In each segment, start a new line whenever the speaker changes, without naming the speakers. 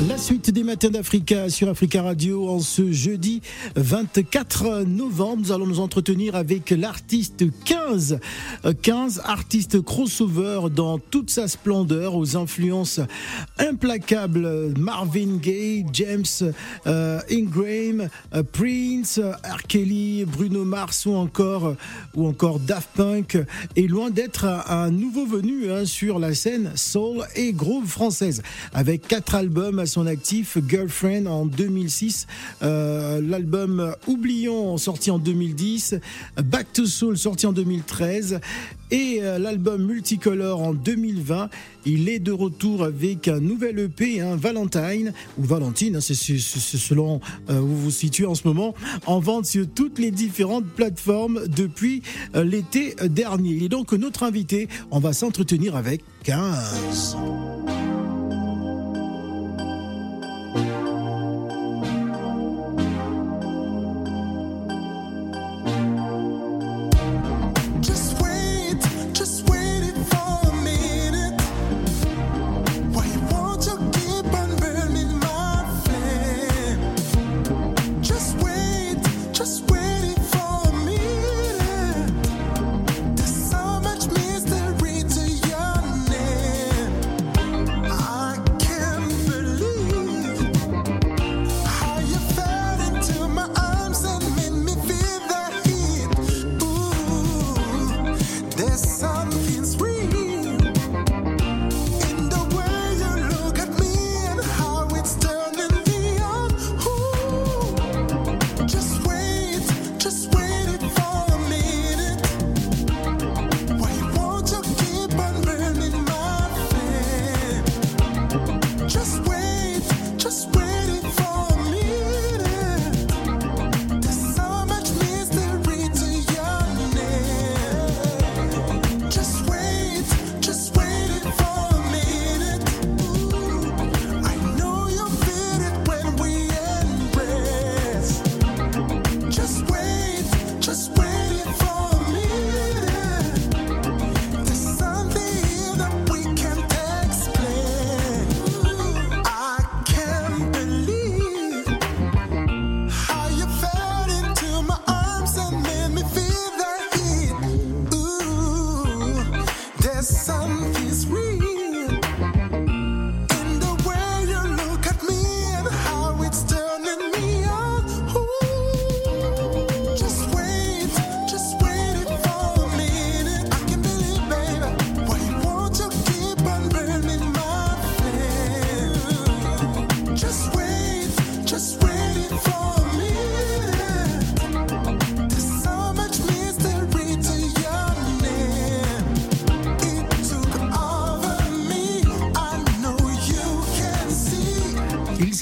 La suite des matins d'Africa sur Africa Radio en ce jeudi 24 novembre. Nous allons nous entretenir avec l'artiste 15. 15 artistes crossover dans toute sa splendeur aux influences implacables. Marvin Gaye, James euh, Ingram, euh, Prince, R. Kelly, Bruno Mars ou encore, ou encore Daft Punk. Et loin d'être un, nouveau venu hein, sur la scène soul et groove française avec quatre albums son actif, Girlfriend en 2006, euh, l'album Oublions sorti en 2010, Back to Soul sorti en 2013 et euh, l'album Multicolor en 2020. Il est de retour avec un nouvel EP, un Valentine ou Valentine, hein, c'est selon euh, où vous vous situez en ce moment, en vente sur toutes les différentes plateformes depuis l'été dernier. Il est donc notre invité. On va s'entretenir avec 15.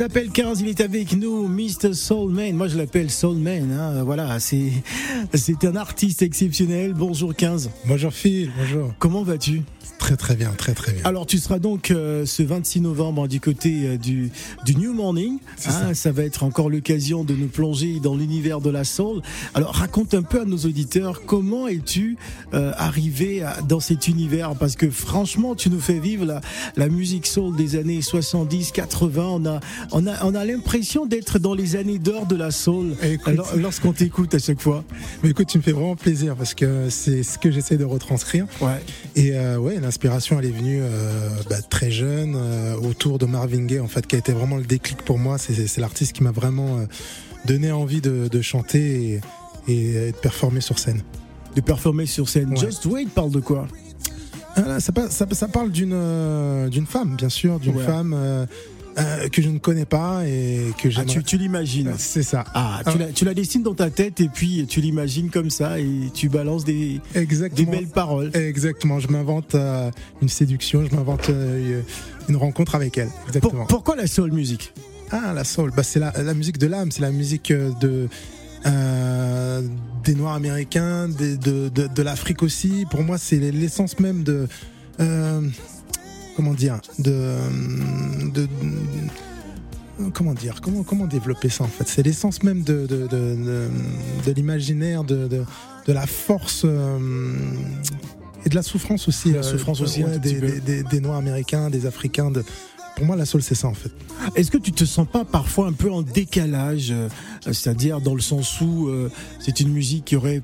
S'appelle 15, il est avec nous, Mr. Soulman. Moi, je l'appelle Soulman. Hein. Voilà, c'est c'est un artiste exceptionnel. Bonjour 15.
Bonjour Phil, bonjour.
Comment vas-tu?
Très très bien, très très bien.
Alors tu seras donc euh, ce 26 novembre du côté euh, du, du New Morning. Hein, ça. va être encore l'occasion de nous plonger dans l'univers de la soul. Alors raconte un peu à nos auditeurs comment es-tu euh, arrivé dans cet univers? Parce que franchement tu nous fais vivre la, la musique soul des années 70, 80. On a on a on a l'impression d'être dans les années d'or de la soul lorsqu'on t'écoute à chaque fois.
Mais écoute, tu me fais vraiment plaisir parce que c'est ce que j'essaie de retranscrire.
Ouais.
Et ouais, l'inspiration elle est venue euh, bah, très jeune euh, autour de Marvin Gaye en fait qui a été vraiment le déclic pour moi. C'est l'artiste qui m'a vraiment euh, donné envie de, chanter et, de performer sur scène.
De performer sur scène. Just Wait parle de quoi?
Ah, ça, ça, parle d'une d'une femme bien sûr, d'une femme euh, que je ne connais pas et que
ah, tu, tu l'imagines.
C'est ça.
Ah, tu, la, tu la dessines dans ta tête et puis tu l'imagines comme ça et tu balances des, des belles paroles.
Exactement. Je m'invente euh, une séduction, je m'invente euh, une rencontre avec elle. Exactement.
pourquoi la soul music?
Ah, la soul. Bah, c'est la, la, musique de l'âme, c'est la musique de. des Noirs américains, de, de, de l'Afrique aussi. Pour moi, c'est l'essence même de comment dire, de, de, comment dire, comment, comment développer ça en fait? C'est l'essence même de, de, de, de l'imaginaire, de, de, la force. Euh, Et de la souffrance aussi.
La souffrance aussi,
des, Noirs américains, des Africains. De... Pour moi, la soul, c'est ça en fait.
Est-ce que tu te sens pas parfois un peu en décalage, c'est-à-dire dans le sens où c'est une musique qui aurait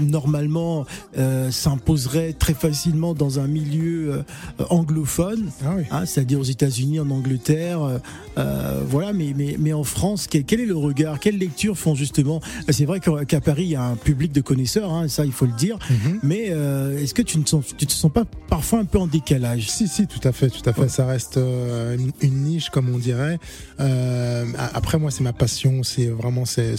normalement euh, s'imposerait très facilement dans un milieu euh, anglophone, ah hein, c'est-à-dire aux États-Unis, en Angleterre, euh, voilà. Mais, mais, mais en France, quel, quel, est le regard Quelles lectures font justement C'est vrai qu'à Paris, il y a un public de connaisseurs, hein, ça il faut le dire. Mhm. Mais est-ce que tu ne sens, tu te sens pas parfois un peu en décalage?
Si, si, tout à fait, tout à fait. Ça reste une, une, niche, comme on dirait. après, moi, c'est ma passion. C'est vraiment, c'est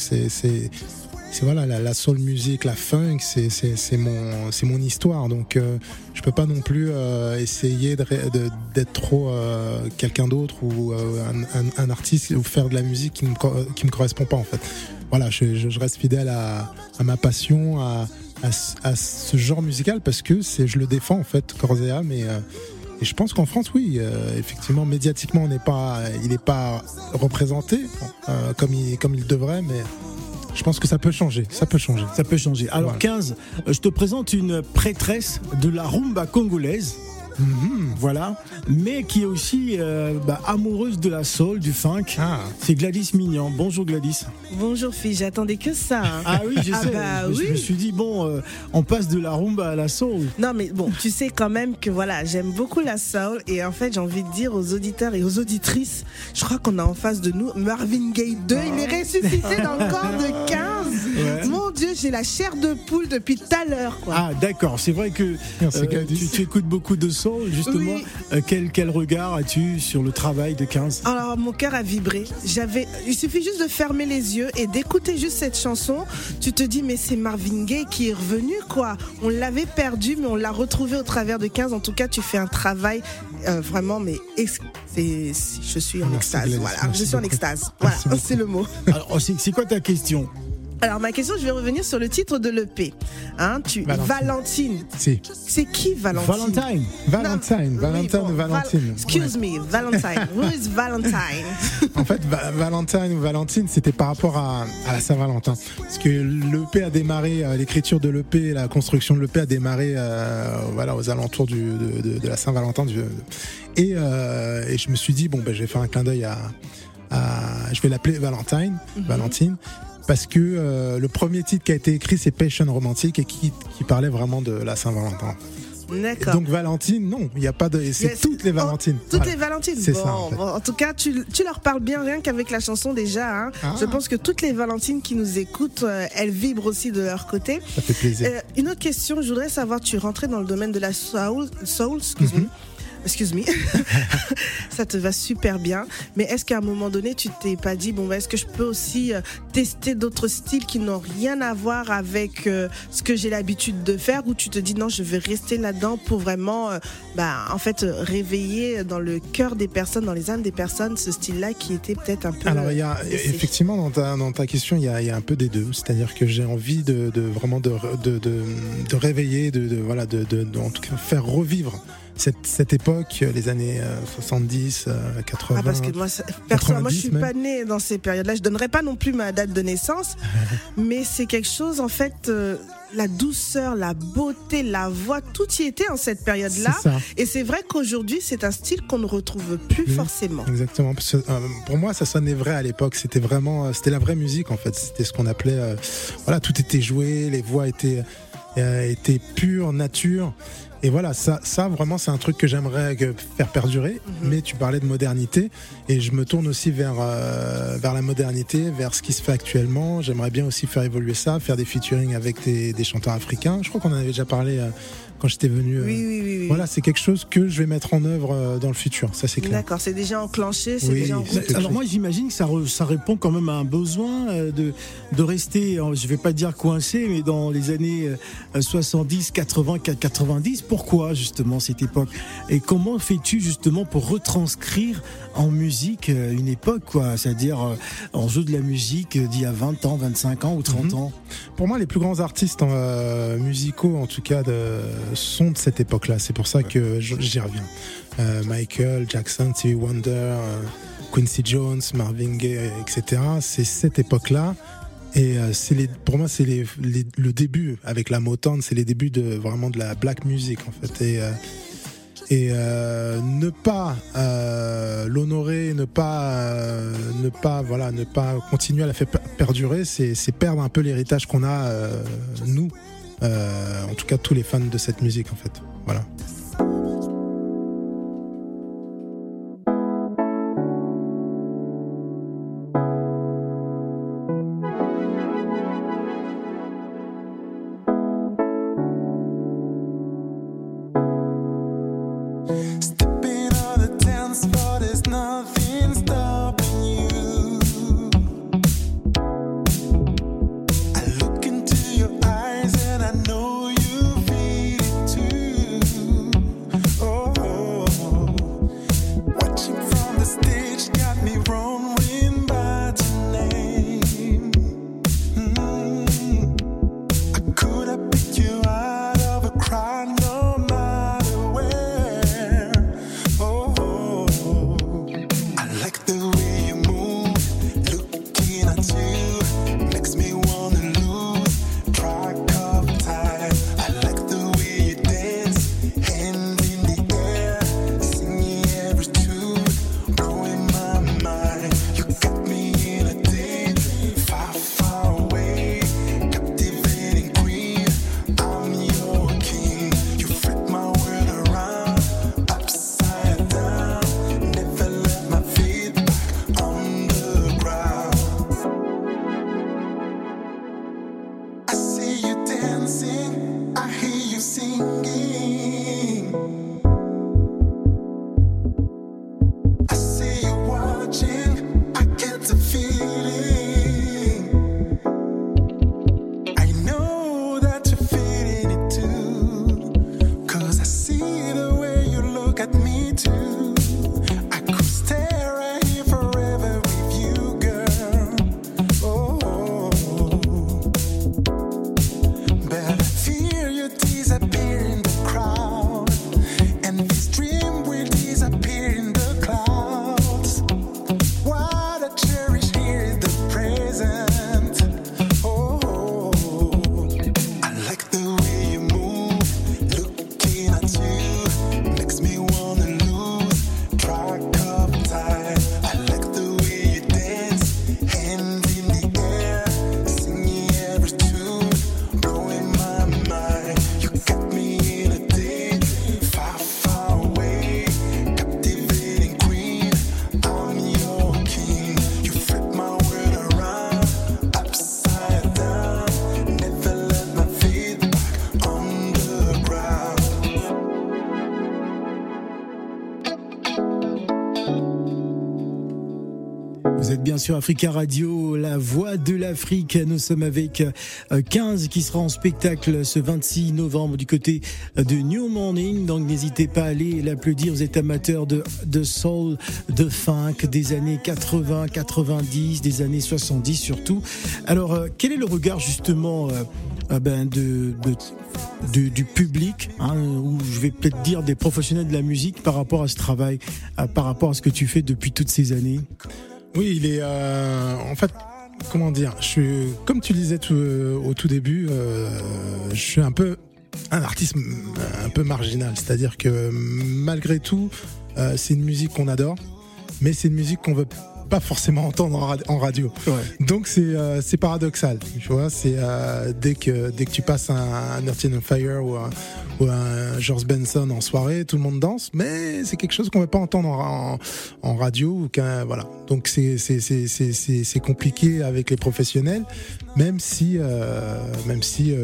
c'est voilà la, soul music, la funk, c'est c'est mon c'est mon histoire. Donc euh, je peux pas non plus euh, essayer d'être trop euh, quelqu'un d'autre ou un, artiste ou faire de la musique qui me qui me correspond pas en fait. Voilà, je, reste fidèle à, ma passion, à, à, ce genre musical parce que c'est je le défends en fait corps et âme et et je pense qu'en France, oui, effectivement, médiatiquement, on n'est pas, il n'est pas représenté comme il, comme il devrait, mais je pense que ça peut changer. Ça peut changer.
Ça peut changer. Alors, 15, euh, je te présente une prêtresse de la rumba congolaise. Mhm, voilà, mais qui est aussi euh, bah, amoureuse de la soul, du funk. Ah. C'est Gladys Mignon. Bonjour Gladys.
Bonjour fille, j'attendais que ça. Hein.
Ah oui, je ah sais. Bah je, me suis dit bon, euh, on passe de la rumba à la soul.
Non mais bon, tu sais quand même que voilà, j'aime beaucoup la soul et en fait j'ai envie de dire aux auditeurs et aux auditrices, je crois qu'on a en face de nous Marvin Gaye 2, il est ressuscité dans le corps de 15. Mon Dieu, j'ai la chair de poule depuis tout à l'heure.
Ah d'accord, c'est vrai que euh, tu, tu écoutes beaucoup de soul justement. Euh, quel, quel regard as-tu sur le travail de 15
Alors, mon cœur a vibré. J'avais, il suffit juste de fermer les yeux et d'écouter juste cette chanson. Tu te dis, mais c'est Marvin Gaye qui est revenu, quoi. On l'avait perdu, mais on l'a retrouvé au travers de 15. En tout cas, tu fais un travail euh, vraiment, mais c'est, je suis en extase. Voilà, je suis en extase. Voilà, c'est le mot.
Alors, c'est quoi ta question?
Alors ma question, je vais revenir sur le titre de l'EP. Hein, tu Valentine. C'est qui Valentine?
Valentine. Valentine. Valentine ou Valentine.
excuse me, Valentine. Who is Valentine?
En fait, Valentine ou Valentine, c'était par rapport à, la Saint-Valentin. Parce que l'EP a démarré, euh, l'écriture de l'EP, la construction de l'EP a démarré euh, voilà, aux alentours du, de, la Saint-Valentin. Et, euh, et, je me suis dit, bon, ben, je vais faire un clin d'œil à, je vais l'appeler Valentine, mhm. Valentine, parce que euh, le premier titre qui a été écrit c'est Passion romantique et qui, qui parlait vraiment de la Saint-Valentin.
D'accord.
Donc Valentine, non, il n'y a pas de. C'est toutes les Valentines.
toutes les Valentines. C'est ça. En, tout cas, tu, tu, leur parles bien rien qu'avec la chanson déjà. Hein. Ah. Je pense que toutes les Valentines qui nous écoutent, euh, elles vibrent aussi de leur côté.
Ça fait plaisir.
Euh, une autre question, je voudrais savoir, tu rentrais dans le domaine de la soul, soul excuse-moi. Mhm excuse moi ça te va super bien. Mais est-ce qu'à un moment donné, tu t'es pas dit, bon, bah, est-ce que je peux aussi euh, tester d'autres styles qui n'ont rien à voir avec euh, ce que j'ai l'habitude de faire, ou tu te dis, non, je vais rester là-dedans pour vraiment, euh, bah, en fait, réveiller dans le cœur des personnes, dans les âmes des personnes, ce style-là qui était peut-être un peu.
Alors, il y a, effectivement, dans ta, dans ta question, il y a, y a un peu des deux. C'est-à-dire que j'ai envie de, de, vraiment de, de, de, réveiller, de, de voilà, de, de, en tout cas, faire revivre cette, cette époque, les années 70, euh, 80. Euh, ah
parce que moi, personnellement, moi je suis pas née dans ces périodes-là. Je donnerai pas non plus ma date de naissance, mais c'est quelque chose en fait. Euh, la douceur, la beauté, la voix, tout y était en cette période-là. Et c'est vrai qu'aujourd'hui, c'est un style qu'on ne retrouve plus forcément.
Exactement. pour moi, ça sonnait vrai à l'époque. C'était vraiment, c'était la vraie musique en fait. C'était ce qu'on appelait, voilà, tout était joué, les voix étaient, étaient pures, nature. Et voilà, ça, ça vraiment, c'est un truc que j'aimerais faire perdurer. Mhm. Mais tu parlais de modernité, et je me tourne aussi vers euh, vers la modernité, vers ce qui se fait actuellement. J'aimerais bien aussi faire évoluer ça, faire des featuring avec des, des chanteurs africains. Je crois qu'on en avait déjà parlé. Euh, quand j'étais venu.
Euh, oui, oui, oui,
Voilà, c'est quelque chose que je vais mettre en œuvre euh, dans le futur, ça c'est clair.
D'accord, c'est déjà enclenché, c'est déjà en route.
Alors moi j'imagine que ça, ça répond quand même à un besoin euh, de, de rester, je vais pas dire coincé, mais dans les années 70, 80, 90. Pourquoi justement cette époque? Et comment fais-tu justement pour retranscrire en musique une époque, quoi? C'est-à-dire en jeu de la musique d'il y a 20 ans, 25 ans ou 30 mhm. ans?
Pour moi, les plus grands artistes musicaux, en tout cas de sont de cette époque-là. C'est pour ça que j'y reviens. Euh, Michael Jackson, Stevie Wonder, euh, Quincy Jones, Marvin Gaye, etc. C'est cette époque-là. Et c'est les, pour moi, c'est les, le début avec la Motown, c'est les débuts de vraiment de la black music en fait. Et et euh, ne pas euh, l'honorer, ne pas, euh, ne pas, voilà, ne pas continuer à la faire perdurer, c'est perdre un peu l'héritage qu'on a nous, en tout cas tous les fans de cette musique en fait. Voilà.
Sur Africa Radio, la voix de l'Afrique. Nous sommes avec 15 euh, qui sera en spectacle ce 26 novembre du côté de New Morning. Donc n'hésitez pas à aller l'applaudir. Vous êtes amateur de, de soul, de funk des années 80, 90, des années 70 surtout. Alors euh, quel est le regard justement euh, ben de, du public, hein, ou je vais peut-être dire des professionnels de la musique par rapport à ce travail, par rapport à ce que tu fais depuis toutes ces années?
Oui, il est euh, en fait comment dire, je suis comme tu disais tout, au tout début, euh, je suis un peu un artiste un peu marginal, c'est-à-dire que malgré tout, euh, c'est une musique qu'on adore, mais c'est une musique qu'on veut pas forcément entendre en, radio. Donc c'est euh, c'est paradoxal, tu vois. C'est euh, dès que dès que tu passes un, un Earth on Fire ou un, ou un George Benson en soirée, tout le monde danse, mais c'est quelque chose qu'on ne veut pas entendre en, en, radio ou voilà. Donc c'est c'est c'est c'est c'est compliqué avec les professionnels, même si euh, même si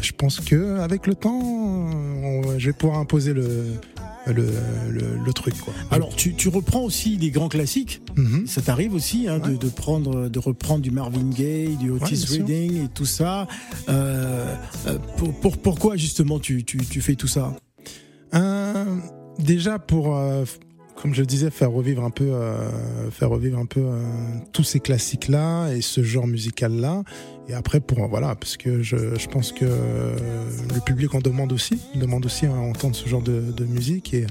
je pense que avec le temps, on, je vais pouvoir imposer le le, le, truc. Quoi.
Alors tu, tu, reprends aussi des grands classiques. Mhm. Ça t'arrive aussi hein, de, de, prendre, de reprendre du Marvin Gaye, du Otis Redding et tout ça. Euh, euh, pour, pour, pourquoi justement tu, tu, tu, fais tout ça?
Euh, Déjà pour comme je le disais, faire revivre un peu, euh, faire revivre un peu euh, tous ces classiques-là et ce genre musical-là. Et après, pour voilà, parce que je, je pense que le public en demande aussi, demande aussi à entendre ce genre de, musique et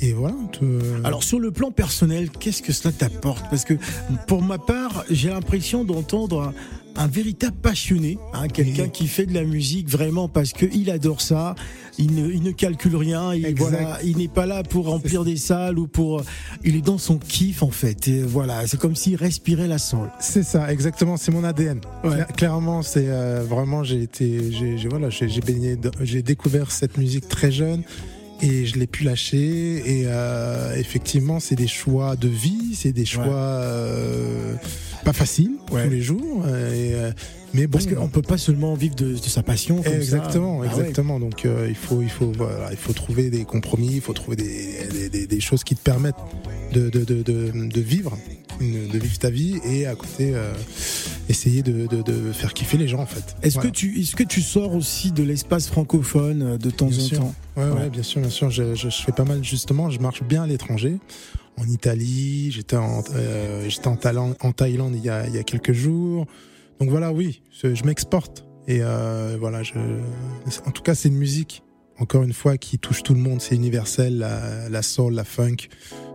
et voilà. euh,
Alors sur le plan personnel, qu'est-ce que cela t'apporte? Parce que pour ma part, j'ai l'impression d'entendre un véritable passionné, hein, quelqu'un qui fait de la musique vraiment parce que il adore ça. Il ne, il ne calcule rien. Il,
Exact.
voilà, il n'est pas là pour remplir des salles ou pour. Il est dans son kiff en fait. Et voilà, c'est comme s'il respirait la soul.
C'est ça, exactement. C'est mon ADN.
Ouais.
Clairement, c'est euh, vraiment. J'ai été, j'ai, voilà, j'ai, baigné, j'ai découvert cette musique très jeune et je l'ai pu lâcher. Et euh, effectivement, c'est des choix de vie, c'est des choix
Ouais.
euh, pas faciles
Ouais.
tous les jours. euh, et, euh, mais bon,
Parce qu'on peut pas seulement vivre de, de sa passion. Comme
Exactement,
ça. Ah ouais.
exactement. Donc euh, il faut, il faut, voilà, il faut trouver des compromis, il faut trouver des, des, des- des choses qui te permettent de, vivre, une- de vivre ta vie et à côté euh, essayer de, faire kiffer les gens en fait.
Est-ce
Voilà.
que tu, est-ce que tu sors aussi de l'espace francophone de temps
Bien
en
sûr.
temps?
Ouais, ouais,
Ouais.
bien sûr, bien sûr. Je, je, je fais pas mal justement. Je marche bien à l'étranger. En Italie, j'étais en, euh, en, Thaïlande- en Thaïlande il y, a, il y a quelques jours. Donc voilà, oui, je, je m'exporte. Et euh, voilà, je, en tout cas, c'est une musique, encore une fois, qui touche tout le monde. C'est universel, la, la soul, la funk.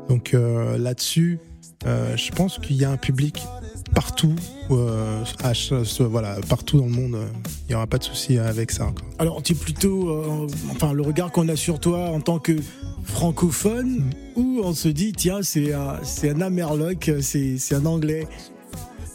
Donc euh, là-dessus, euh, je pense qu'il y a un public partout, euh, à voilà, partout dans le monde. Il n'y aura pas de souci avec ça. Quoi.
Alors, tu es plutôt, euh, enfin, le regard qu'on a sur toi en tant que francophone, ou on se dit, tiens, c'est un, c'est un Amerloc, c'est, c'est un anglais?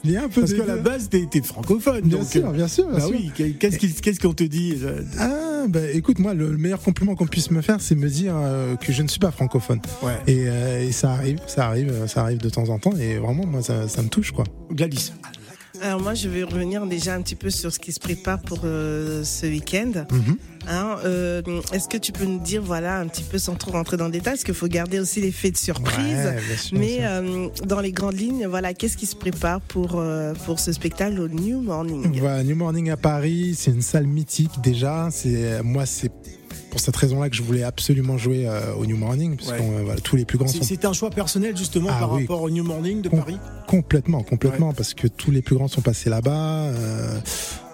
Il y a un peu
Parce qu'à la base, t'es, t'es francophone.
Bien
donc,
sûr,
euh,
bien sûr, bien
bah
sûr.
oui, qu'est-ce, qu'on te dit
Ah, bah écoute, moi, le, le meilleur compliment qu'on puisse me faire, c'est me dire euh, que je ne suis pas francophone.
Ouais.
Et, euh, et ça arrive, ça arrive, ça arrive de temps en temps. Et vraiment, moi, ça, ça me touche, quoi.
Gladys.
Alors moi, je vais revenir déjà un petit peu sur ce qui se prépare pour euh, ce week-end.
Mhm.
Hein, euh, Est-ce que tu peux nous dire, voilà, un petit peu sans trop rentrer dans le détail, parce qu'il faut garder aussi l'effet de surprise.
Ouais, bien sûr,
Mais euh, dans les grandes lignes, voilà, qu'est-ce qui se prépare pour, euh, pour ce spectacle au New Morning?
Voilà, New Morning à Paris, c'est une salle mythique déjà. C'est moi, c'est pour cette raison-là que je voulais absolument jouer euh, au New Morning, parce
Ouais.
que voilà, tous les plus grands sont
c'est un choix personnel, justement,
Ah
par
oui.
rapport au New Morning de
Com-
Paris?
Complètement, complètement, parce que tous les plus grands sont passés là-bas. euh,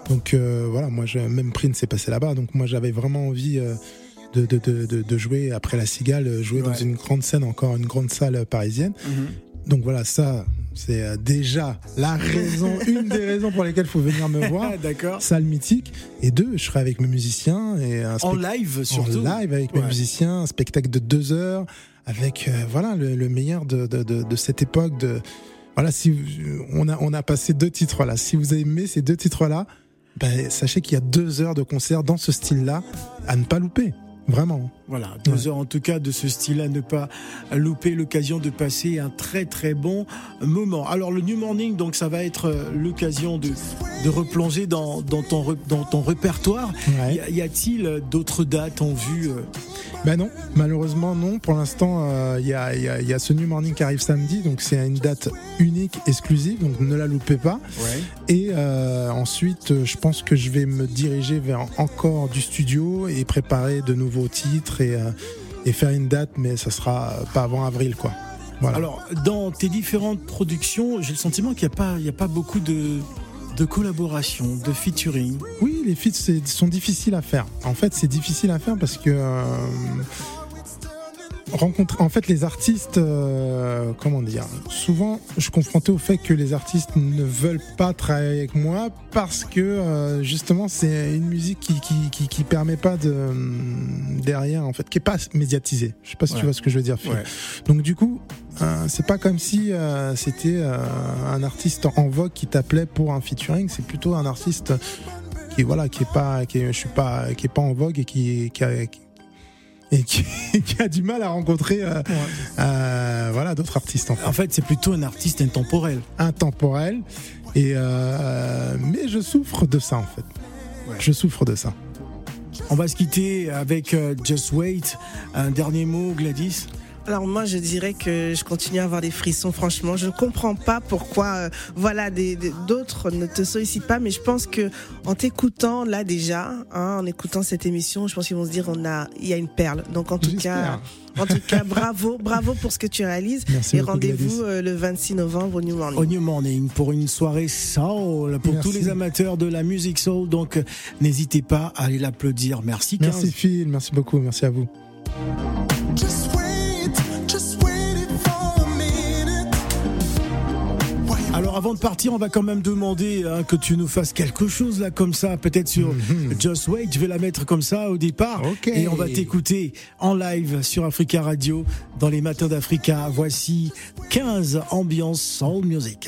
donc euh, voilà, moi, je, même Prince est passé là-bas. Donc moi, j'avais vraiment envie euh, de, de, de, de, de jouer après la Cigale, euh, jouer dans une grande scène, encore une grande salle euh, parisienne. Donc voilà, ça, c'est euh, déjà la raison, une des raisons pour lesquelles il faut venir me voir.
D'accord.
Salle mythique. Et deux, je serai avec mes musiciens et un
En live,
en
surtout.
live avec mes musiciens, un spectacle de deux heures avec euh, voilà le, le meilleur de, de, de, de cette époque. De voilà, si on a on a passé deux titres là. Si vous avez aimé ces deux titres là, ben, sachez qu'il y a deux heures de concert dans ce style-là à ne pas louper. Vraiment.
Voilà, deux heures en tout cas de ce style à ne pas louper l'occasion de passer un très très bon moment. Alors le New Morning, donc ça va être euh, l'occasion de, de replonger dans, dans, ton, dans ton répertoire.
Ouais.
Y a-t-il euh, d'autres dates en vue euh?
Ben non, malheureusement non. Pour l'instant, euh, il y, a, il y, a, il y a ce New Morning qui arrive samedi, donc c'est une date unique, exclusive, donc ne la loupez pas. Et euh, ensuite, euh, je pense que je vais me diriger vers encore du studio et préparer de nouveaux titres et, euh, et faire une date, mais ça sera pas avant avril, quoi. Voilà.
Alors dans tes différentes productions, j'ai le sentiment qu'il n'y a, pas- il y a pas beaucoup de, de collaboration, de featuring.
oui, les feats sont difficiles à faire. En fait, c'est difficile à faire parce que euh, rencontrer, en fait, les artistes, euh, comment dire, souvent, je suis confronté au fait que les artistes ne veulent pas travailler avec moi parce que euh, justement, c'est une musique qui, qui, qui, qui permet pas de derrière, en fait, qui est pas médiatisée. Je sais pas si
Ouais.
tu vois ce que je veux dire. Phil. Donc du coup, euh, c'est pas comme si euh, c'était euh, un artiste en vogue qui t'appelait pour un featuring. C'est plutôt un artiste qui voilà, qui est pas, qui est, je suis pas, qui est pas en vogue et qui, qui- et qui, qui a du mal à rencontrer euh, euh, voilà d'autres artistes en fait.
En fait, c'est plutôt un artiste intemporel.
intemporel et euh, mais je souffre de ça en fait.
Ouais.
Je souffre de ça.
On va se quitter avec Just Wait. Un dernier mot, Gladys?
Alors moi, je dirais que je continue à avoir des frissons. Franchement, je ne comprends pas pourquoi, euh, voilà, d'autres ne te sollicitent pas. Mais je pense que en t'écoutant là déjà, hein, en écoutant cette émission, je pense qu'ils vont se dire on a, il y a une perle. Donc en tout cas, en tout cas, bravo, bravo pour ce que tu réalises.
Merci
Et rendez-vous euh, le 26 novembre au New Morning.
au New Morning pour une soirée soul pour
Merci.
tous les amateurs de la musique soul. Donc euh, n'hésitez pas à aller l'applaudir. Merci. 15.
Merci Phil, merci beaucoup, merci à vous.
avant de partir, on va quand même demander hein, que tu nous fasses quelque chose là comme ça, peut-être sur.
Mhm.
Just Wait. Je vais la mettre comme ça au départ. Et on va t'écouter en live sur Africa Radio dans les matins d'Africa. Voici 15 ambiance soul music.